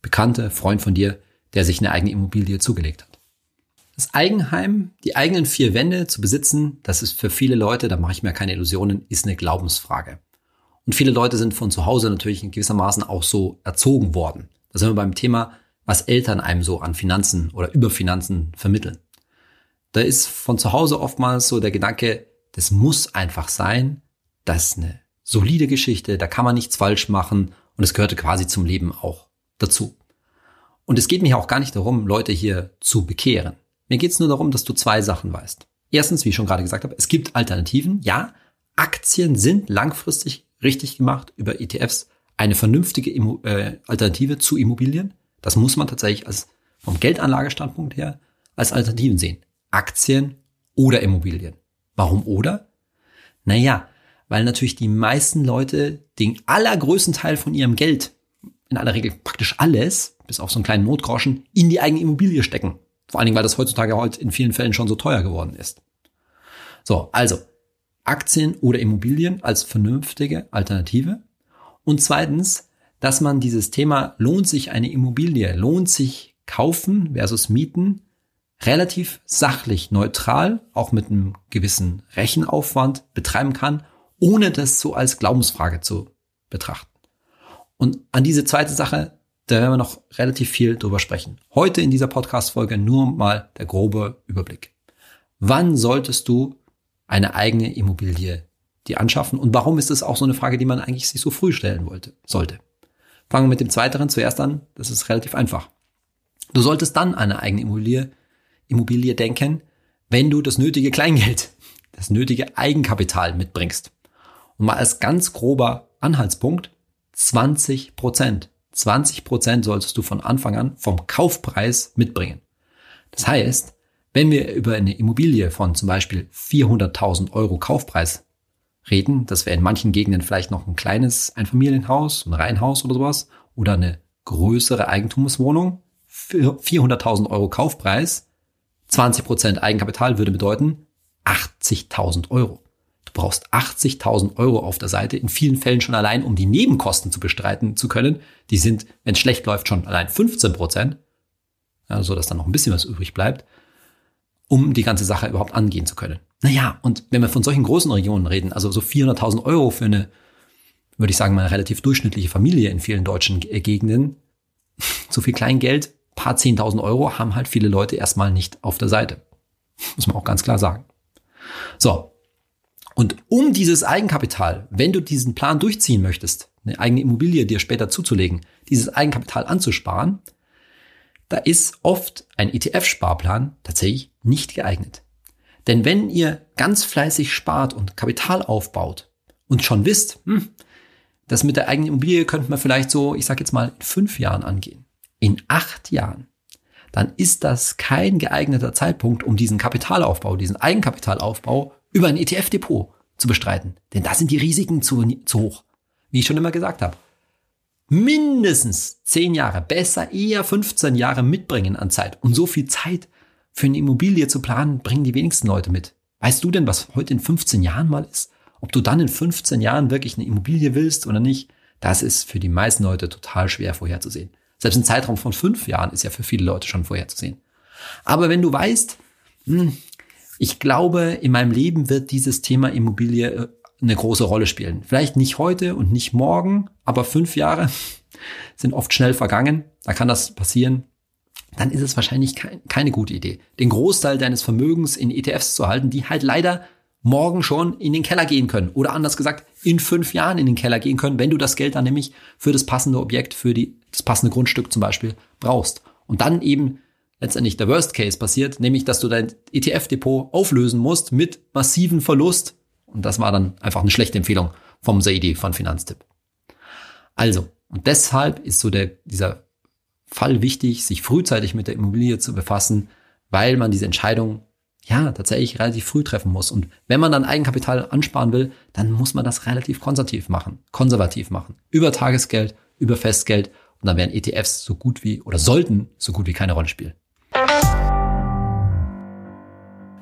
bekannte Freund von dir, der sich eine eigene Immobilie zugelegt hat. Das Eigenheim, die eigenen vier Wände zu besitzen, das ist für viele Leute, da mache ich mir keine Illusionen, ist eine Glaubensfrage. Und viele Leute sind von zu Hause natürlich in gewissermaßen auch so erzogen worden. Da sind wir beim Thema, was Eltern einem so an Finanzen oder über Finanzen vermitteln. Da ist von zu Hause oftmals so der Gedanke, das muss einfach sein, das ist eine solide Geschichte, da kann man nichts falsch machen und es gehörte quasi zum Leben auch dazu. Und es geht mir auch gar nicht darum, Leute hier zu bekehren. Mir geht es nur darum, dass du zwei Sachen weißt. Erstens, wie ich schon gerade gesagt habe, es gibt Alternativen. Ja, Aktien sind langfristig richtig gemacht über ETFs eine vernünftige Immo äh, Alternative zu Immobilien. Das muss man tatsächlich als vom Geldanlagestandpunkt her als Alternativen sehen. Aktien oder Immobilien. Warum oder? Naja, weil natürlich die meisten Leute den allergrößten Teil von ihrem Geld, in aller Regel praktisch alles, bis auf so einen kleinen Notgroschen, in die eigene Immobilie stecken. Vor allen Dingen, weil das heutzutage heute in vielen Fällen schon so teuer geworden ist. So, also Aktien oder Immobilien als vernünftige Alternative. Und zweitens, dass man dieses Thema lohnt sich eine Immobilie, lohnt sich kaufen versus mieten, relativ sachlich neutral, auch mit einem gewissen Rechenaufwand betreiben kann, ohne das so als Glaubensfrage zu betrachten. Und an diese zweite Sache da werden wir noch relativ viel drüber sprechen. Heute in dieser Podcast-Folge nur mal der grobe Überblick. Wann solltest du eine eigene Immobilie dir anschaffen? Und warum ist das auch so eine Frage, die man eigentlich sich so früh stellen wollte, sollte? Fangen wir mit dem zweiteren zuerst an. Das ist relativ einfach. Du solltest dann eine eigene Immobilie, Immobilie denken, wenn du das nötige Kleingeld, das nötige Eigenkapital mitbringst. Und mal als ganz grober Anhaltspunkt 20 Prozent. 20 Prozent solltest du von Anfang an vom Kaufpreis mitbringen. Das heißt, wenn wir über eine Immobilie von zum Beispiel 400.000 Euro Kaufpreis reden, das wäre in manchen Gegenden vielleicht noch ein kleines Einfamilienhaus, ein Reihenhaus oder sowas, oder eine größere Eigentumswohnung, für 400.000 Euro Kaufpreis, 20 Prozent Eigenkapital würde bedeuten 80.000 Euro brauchst 80.000 Euro auf der Seite, in vielen Fällen schon allein, um die Nebenkosten zu bestreiten zu können. Die sind, wenn es schlecht läuft, schon allein 15 Prozent, ja, so dass dann noch ein bisschen was übrig bleibt, um die ganze Sache überhaupt angehen zu können. Naja, und wenn wir von solchen großen Regionen reden, also so 400.000 Euro für eine, würde ich sagen, mal relativ durchschnittliche Familie in vielen deutschen Gegenden, so viel Kleingeld, paar 10.000 Euro haben halt viele Leute erstmal nicht auf der Seite. Muss man auch ganz klar sagen. So. Und um dieses Eigenkapital, wenn du diesen Plan durchziehen möchtest, eine eigene Immobilie dir später zuzulegen, dieses Eigenkapital anzusparen, da ist oft ein ETF-Sparplan tatsächlich nicht geeignet. Denn wenn ihr ganz fleißig spart und Kapital aufbaut und schon wisst, hm, das mit der eigenen Immobilie könnte man vielleicht so, ich sag jetzt mal, in fünf Jahren angehen, in acht Jahren, dann ist das kein geeigneter Zeitpunkt, um diesen Kapitalaufbau, diesen Eigenkapitalaufbau über ein ETF-Depot zu bestreiten. Denn da sind die Risiken zu, zu hoch. Wie ich schon immer gesagt habe. Mindestens zehn Jahre, besser eher 15 Jahre mitbringen an Zeit. Und so viel Zeit für eine Immobilie zu planen, bringen die wenigsten Leute mit. Weißt du denn, was heute in 15 Jahren mal ist? Ob du dann in 15 Jahren wirklich eine Immobilie willst oder nicht, das ist für die meisten Leute total schwer vorherzusehen. Selbst ein Zeitraum von fünf Jahren ist ja für viele Leute schon vorherzusehen. Aber wenn du weißt, hm, ich glaube, in meinem Leben wird dieses Thema Immobilie äh, eine große Rolle spielen. Vielleicht nicht heute und nicht morgen, aber fünf Jahre sind oft schnell vergangen. Da kann das passieren. Dann ist es wahrscheinlich keine gute Idee, den Großteil deines Vermögens in ETFs zu halten, die halt leider morgen schon in den Keller gehen können. Oder anders gesagt, in fünf Jahren in den Keller gehen können, wenn du das Geld dann nämlich für das passende Objekt, für die, das passende Grundstück zum Beispiel brauchst. Und dann eben letztendlich der Worst Case passiert, nämlich dass du dein ETF-Depot auflösen musst mit massiven Verlust. Und das war dann einfach eine schlechte Empfehlung vom Saidi von Finanztipp. Also, und deshalb ist so der, dieser Fall wichtig, sich frühzeitig mit der Immobilie zu befassen, weil man diese Entscheidung ja, tatsächlich relativ früh treffen muss. Und wenn man dann Eigenkapital ansparen will, dann muss man das relativ konservativ machen, konservativ machen. Über Tagesgeld, über Festgeld. Und dann werden ETFs so gut wie, oder sollten so gut wie keine Rolle spielen.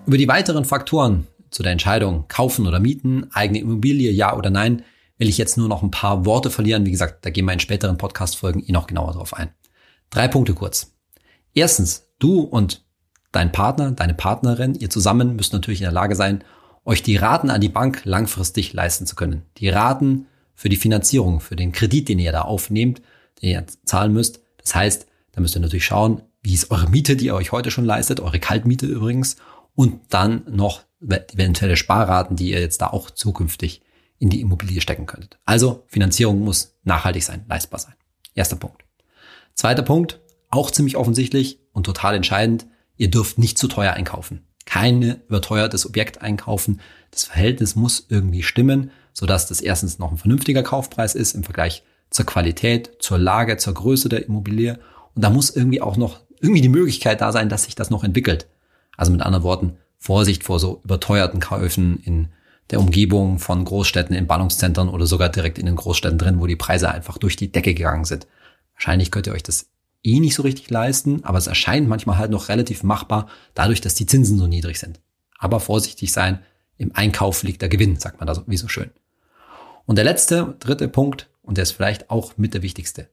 Über die weiteren Faktoren zu der Entscheidung kaufen oder mieten, eigene Immobilie, ja oder nein, will ich jetzt nur noch ein paar Worte verlieren. Wie gesagt, da gehen wir in späteren Podcast-Folgen eh noch genauer drauf ein. Drei Punkte kurz. Erstens, du und dein Partner, deine Partnerin, ihr zusammen müsst natürlich in der Lage sein, euch die Raten an die Bank langfristig leisten zu können. Die Raten für die Finanzierung, für den Kredit, den ihr da aufnehmt, den ihr zahlen müsst. Das heißt, da müsst ihr natürlich schauen, wie ist eure Miete, die ihr euch heute schon leistet, eure Kaltmiete übrigens, und dann noch eventuelle Sparraten, die ihr jetzt da auch zukünftig in die Immobilie stecken könntet. Also Finanzierung muss nachhaltig sein, leistbar sein. Erster Punkt. Zweiter Punkt, auch ziemlich offensichtlich und total entscheidend, Ihr dürft nicht zu teuer einkaufen. Keine überteuertes Objekt einkaufen. Das Verhältnis muss irgendwie stimmen, sodass das erstens noch ein vernünftiger Kaufpreis ist im Vergleich zur Qualität, zur Lage, zur Größe der Immobilie. Und da muss irgendwie auch noch irgendwie die Möglichkeit da sein, dass sich das noch entwickelt. Also mit anderen Worten, Vorsicht vor so überteuerten Käufen in der Umgebung von Großstädten, in Ballungszentren oder sogar direkt in den Großstädten drin, wo die Preise einfach durch die Decke gegangen sind. Wahrscheinlich könnt ihr euch das eh nicht so richtig leisten, aber es erscheint manchmal halt noch relativ machbar, dadurch, dass die Zinsen so niedrig sind. Aber vorsichtig sein, im Einkauf liegt der Gewinn, sagt man da wie so schön. Und der letzte, dritte Punkt, und der ist vielleicht auch mit der wichtigste.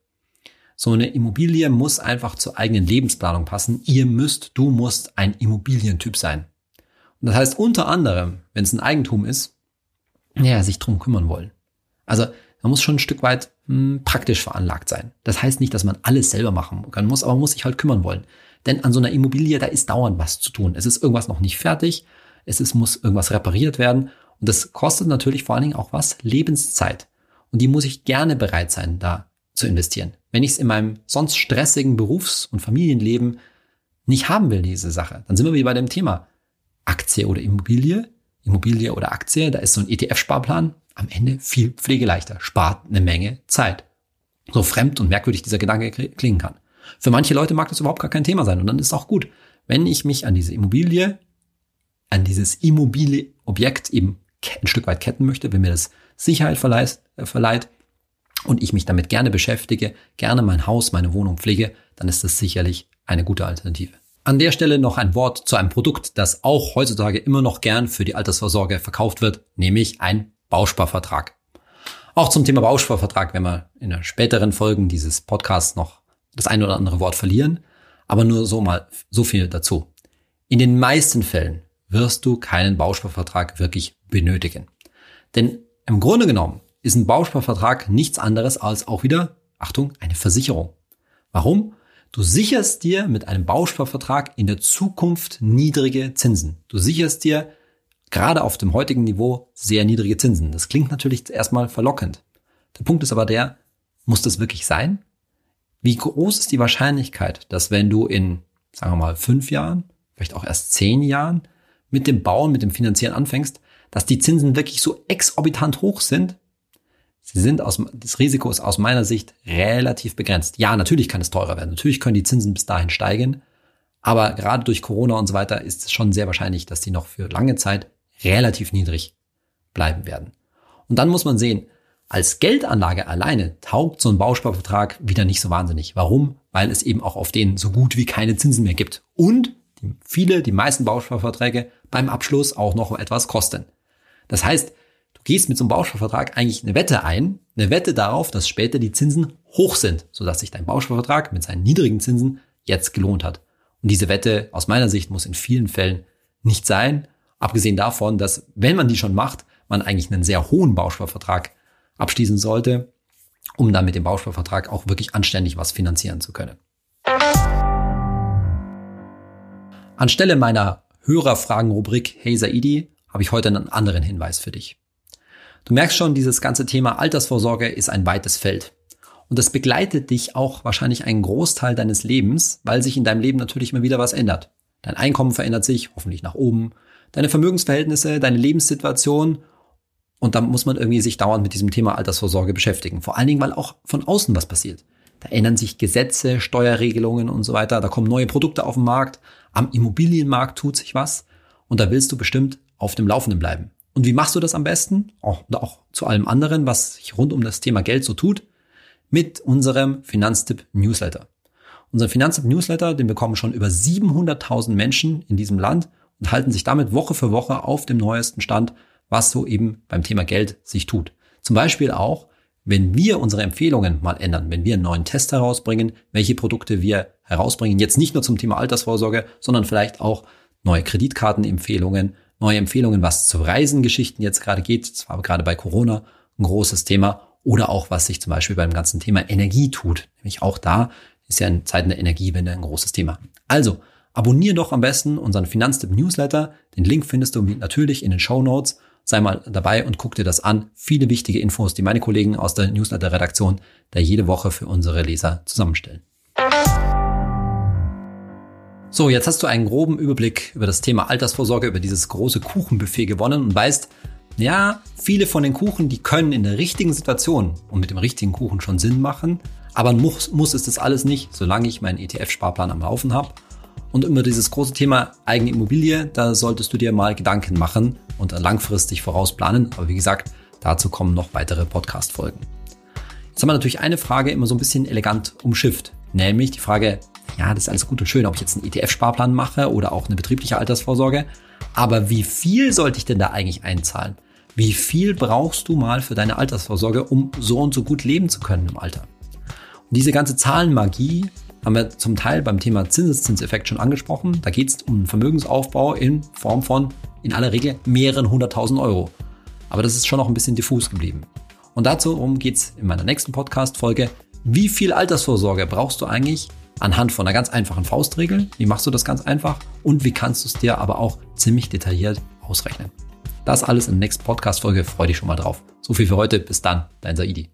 So eine Immobilie muss einfach zur eigenen Lebensplanung passen. Ihr müsst, du musst ein Immobilientyp sein. Und das heißt unter anderem, wenn es ein Eigentum ist, ja, sich drum kümmern wollen. Also man muss schon ein Stück weit mh, hm, praktisch veranlagt sein. Das heißt nicht, dass man alles selber machen kann, muss, aber man muss sich halt kümmern wollen. Denn an so einer Immobilie, da ist dauernd was zu tun. Es ist irgendwas noch nicht fertig, es ist, muss irgendwas repariert werden und das kostet natürlich vor allen Dingen auch was Lebenszeit. Und die muss ich gerne bereit sein, da zu investieren. Wenn ich es in meinem sonst stressigen Berufs- und Familienleben nicht haben will, diese Sache, dann sind wir wie bei dem Thema Aktie oder Immobilie. Immobilie oder Aktie, da ist so ein ETF-Sparplan am Ende viel pflegeleichter, spart eine Menge Zeit. So fremd und merkwürdig dieser Gedanke klingen kann. Für manche Leute mag das überhaupt gar kein Thema sein und dann ist auch gut, wenn ich mich an diese Immobilie, an dieses immobile Objekt eben ein Stück weit ketten möchte, wenn mir das Sicherheit äh, verleiht und ich mich damit gerne beschäftige, gerne mein Haus, meine Wohnung pflege, dann ist das sicherlich eine gute Alternative. An der Stelle noch ein Wort zu einem Produkt, das auch heutzutage immer noch gern für die Altersvorsorge verkauft wird, nämlich ein Bausparvertrag. Auch zum Thema Bausparvertrag werden wir in der späteren Folgen dieses Podcasts noch das ein oder andere Wort verlieren. Aber nur so mal, so viel dazu. In den meisten Fällen wirst du keinen Bausparvertrag wirklich benötigen. Denn im Grunde genommen ist ein Bausparvertrag nichts anderes als auch wieder, Achtung, eine Versicherung. Warum? Du sicherst dir mit einem Bausparvertrag in der Zukunft niedrige Zinsen. Du sicherst dir gerade auf dem heutigen Niveau sehr niedrige Zinsen. Das klingt natürlich erstmal verlockend. Der Punkt ist aber der, muss das wirklich sein? Wie groß ist die Wahrscheinlichkeit, dass wenn du in, sagen wir mal, fünf Jahren, vielleicht auch erst zehn Jahren mit dem Bauen, mit dem Finanzieren anfängst, dass die Zinsen wirklich so exorbitant hoch sind, Sie sind aus, das Risiko ist aus meiner Sicht relativ begrenzt. Ja, natürlich kann es teurer werden. Natürlich können die Zinsen bis dahin steigen. Aber gerade durch Corona und so weiter ist es schon sehr wahrscheinlich, dass die noch für lange Zeit relativ niedrig bleiben werden. Und dann muss man sehen, als Geldanlage alleine taugt so ein Bausparvertrag wieder nicht so wahnsinnig. Warum? Weil es eben auch auf den so gut wie keine Zinsen mehr gibt. Und die, viele, die meisten Bausparverträge beim Abschluss auch noch etwas kosten. Das heißt, Du gehst mit so einem Bausparvertrag eigentlich eine Wette ein, eine Wette darauf, dass später die Zinsen hoch sind, sodass sich dein Bausparvertrag mit seinen niedrigen Zinsen jetzt gelohnt hat. Und diese Wette aus meiner Sicht muss in vielen Fällen nicht sein, abgesehen davon, dass wenn man die schon macht, man eigentlich einen sehr hohen Bausparvertrag abschließen sollte, um dann mit dem Bausparvertrag auch wirklich anständig was finanzieren zu können. Anstelle meiner Hörerfragen-Rubrik Hey Saidi habe ich heute einen anderen Hinweis für dich. Du merkst schon, dieses ganze Thema Altersvorsorge ist ein weites Feld. Und das begleitet dich auch wahrscheinlich einen Großteil deines Lebens, weil sich in deinem Leben natürlich immer wieder was ändert. Dein Einkommen verändert sich, hoffentlich nach oben, deine Vermögensverhältnisse, deine Lebenssituation. Und da muss man irgendwie sich dauernd mit diesem Thema Altersvorsorge beschäftigen. Vor allen Dingen, weil auch von außen was passiert. Da ändern sich Gesetze, Steuerregelungen und so weiter. Da kommen neue Produkte auf den Markt. Am Immobilienmarkt tut sich was. Und da willst du bestimmt auf dem Laufenden bleiben. Und wie machst du das am besten? Auch, auch zu allem anderen, was sich rund um das Thema Geld so tut? Mit unserem Finanztipp Newsletter. Unser Finanztipp Newsletter, den bekommen schon über 700.000 Menschen in diesem Land und halten sich damit Woche für Woche auf dem neuesten Stand, was so eben beim Thema Geld sich tut. Zum Beispiel auch, wenn wir unsere Empfehlungen mal ändern, wenn wir einen neuen Test herausbringen, welche Produkte wir herausbringen, jetzt nicht nur zum Thema Altersvorsorge, sondern vielleicht auch neue Kreditkartenempfehlungen, neue Empfehlungen, was zu Reisengeschichten jetzt gerade geht. Das war gerade bei Corona ein großes Thema. Oder auch, was sich zum Beispiel beim ganzen Thema Energie tut. Nämlich auch da ist ja in Zeiten der Energiewende ein großes Thema. Also, abonnier doch am besten unseren Finanztipp Newsletter. Den Link findest du natürlich in den Show Notes. Sei mal dabei und guck dir das an. Viele wichtige Infos, die meine Kollegen aus der Newsletter-Redaktion da jede Woche für unsere Leser zusammenstellen. So, jetzt hast du einen groben Überblick über das Thema Altersvorsorge, über dieses große Kuchenbuffet gewonnen und weißt, ja, viele von den Kuchen, die können in der richtigen Situation und mit dem richtigen Kuchen schon Sinn machen, aber muss, muss es das alles nicht, solange ich meinen ETF-Sparplan am Laufen habe. Und über dieses große Thema eigene Immobilie, da solltest du dir mal Gedanken machen und langfristig vorausplanen. Aber wie gesagt, dazu kommen noch weitere Podcast-Folgen. Jetzt haben wir natürlich eine Frage immer so ein bisschen elegant umschifft, nämlich die Frage, ja, das ist alles gut und schön, ob ich jetzt einen ETF-Sparplan mache oder auch eine betriebliche Altersvorsorge. Aber wie viel sollte ich denn da eigentlich einzahlen? Wie viel brauchst du mal für deine Altersvorsorge, um so und so gut leben zu können im Alter? Und diese ganze Zahlenmagie haben wir zum Teil beim Thema Zinseszinseffekt schon angesprochen. Da geht es um einen Vermögensaufbau in Form von in aller Regel mehreren hunderttausend Euro. Aber das ist schon noch ein bisschen diffus geblieben. Und dazu geht es in meiner nächsten Podcast-Folge. Wie viel Altersvorsorge brauchst du eigentlich, anhand von einer ganz einfachen Faustregel. Wie machst du das ganz einfach? Und wie kannst du es dir aber auch ziemlich detailliert ausrechnen? Das alles in der nächsten Podcast-Folge. Freue dich schon mal drauf. So viel für heute. Bis dann, dein Saidi.